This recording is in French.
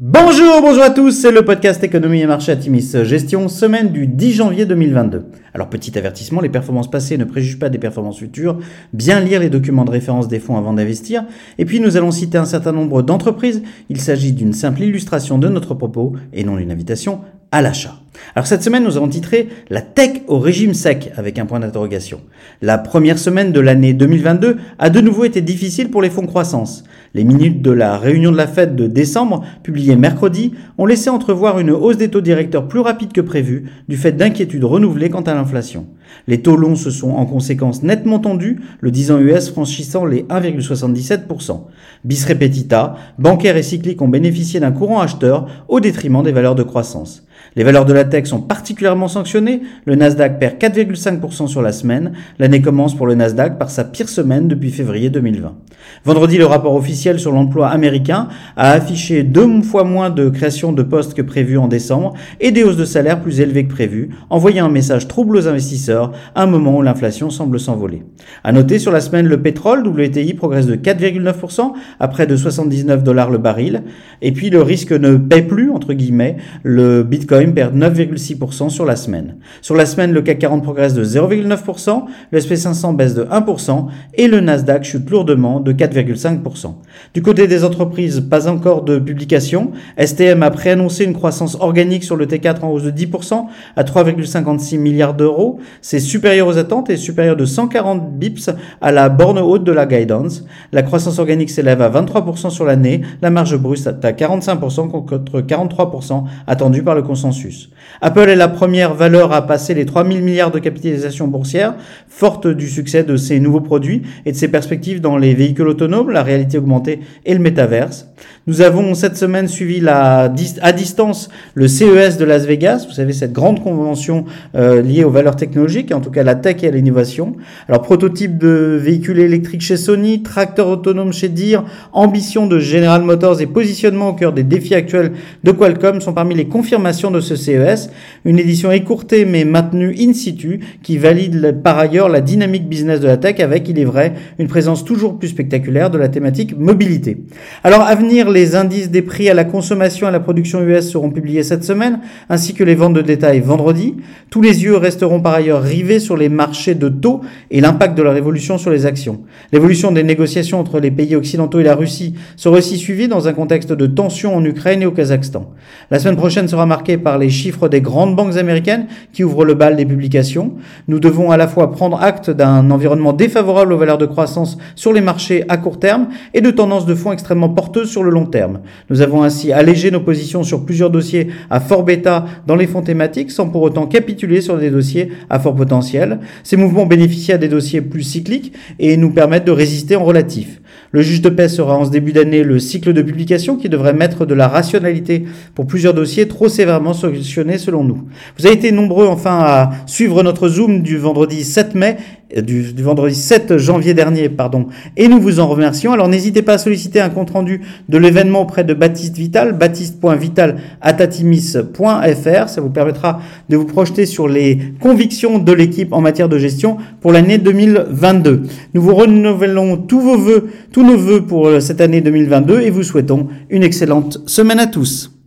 Bonjour, bonjour à tous, c'est le podcast Économie et Marché Atimis Gestion, semaine du 10 janvier 2022. Alors petit avertissement, les performances passées ne préjugent pas des performances futures, bien lire les documents de référence des fonds avant d'investir, et puis nous allons citer un certain nombre d'entreprises, il s'agit d'une simple illustration de notre propos et non d'une invitation à l'achat. Alors cette semaine, nous avons titré La tech au régime sec avec un point d'interrogation. La première semaine de l'année 2022 a de nouveau été difficile pour les fonds croissance. Les minutes de la réunion de la fête de décembre, publiées mercredi, ont laissé entrevoir une hausse des taux directeurs plus rapide que prévu du fait d'inquiétudes renouvelées quant à l'inflation. Les taux longs se sont en conséquence nettement tendus, le 10 ans US franchissant les 1,77%. Bis repetita, bancaires et cycliques ont bénéficié d'un courant acheteur au détriment des valeurs de croissance. Les valeurs de la tech sont particulièrement sanctionnées. Le Nasdaq perd 4,5% sur la semaine. L'année commence pour le Nasdaq par sa pire semaine depuis février 2020. Vendredi, le rapport officiel sur l'emploi américain a affiché deux fois moins de création de postes que prévu en décembre et des hausses de salaire plus élevées que prévu, envoyant un message trouble aux investisseurs un moment où l'inflation semble s'envoler. À noter sur la semaine, le pétrole WTI progresse de 4,9% à près de 79 dollars le baril. Et puis le risque ne paie plus, entre guillemets, le Bitcoin perd 9,6% sur la semaine. Sur la semaine, le CAC 40 progresse de 0,9%, le SP500 baisse de 1% et le Nasdaq chute lourdement de 4,5%. Du côté des entreprises, pas encore de publication. STM a préannoncé une croissance organique sur le T4 en hausse de 10% à 3,56 milliards d'euros. C'est supérieur aux attentes et supérieur de 140 bips à la borne haute de la guidance. La croissance organique s'élève à 23% sur l'année, la marge brute à 45% contre 43% attendu par le consensus. Apple est la première valeur à passer les 3000 milliards de capitalisation boursière, forte du succès de ses nouveaux produits et de ses perspectives dans les véhicules autonomes, la réalité augmentée et le métaverse. Nous avons cette semaine suivi la, à distance le CES de Las Vegas, vous savez cette grande convention euh, liée aux valeurs technologiques, en tout cas la tech et à l'innovation. Alors prototype de véhicules électriques chez Sony, tracteur autonome chez Deere, ambition de General Motors et positionnement au cœur des défis actuels de Qualcomm sont parmi les confirmations de ce CES. Une édition écourtée mais maintenue in situ qui valide par ailleurs la dynamique business de la tech avec, il est vrai, une présence toujours plus spectaculaire de la thématique mobilité. Alors à venir, les indices des prix à la consommation et à la production US seront publiés cette semaine, ainsi que les ventes de détail vendredi. Tous les yeux resteront par ailleurs rivés sur les marchés de taux et l'impact de la révolution sur les actions. L'évolution des négociations entre les pays occidentaux et la Russie sera aussi suivie dans un contexte de tensions en Ukraine et au Kazakhstan. La semaine prochaine sera marquée par les chiffres des grandes banques américaines qui ouvrent le bal des publications. Nous devons à la fois prendre acte d'un environnement défavorable aux valeurs de croissance sur les marchés à court terme et de tendances de fonds extrêmement porteuses sur le long terme. Nous avons ainsi allégé nos positions sur plusieurs dossiers à fort bêta dans les fonds thématiques sans pour autant capituler sur des dossiers à fort potentiel. Ces mouvements bénéficient à des dossiers plus cycliques et nous permettent de résister en relatif. Le juge de paix sera en ce début d'année le cycle de publication qui devrait mettre de la rationalité pour plusieurs dossiers trop sévèrement solutionnés selon nous. Vous avez été nombreux enfin à suivre notre Zoom du vendredi 7 mai du, vendredi 7 janvier dernier, pardon, et nous vous en remercions. Alors n'hésitez pas à solliciter un compte rendu de l'événement auprès de Baptiste Vital, baptiste.vital@atimis.fr. Ça vous permettra de vous projeter sur les convictions de l'équipe en matière de gestion pour l'année 2022. Nous vous renouvelons tous vos vœux, tous nos vœux pour cette année 2022 et vous souhaitons une excellente semaine à tous.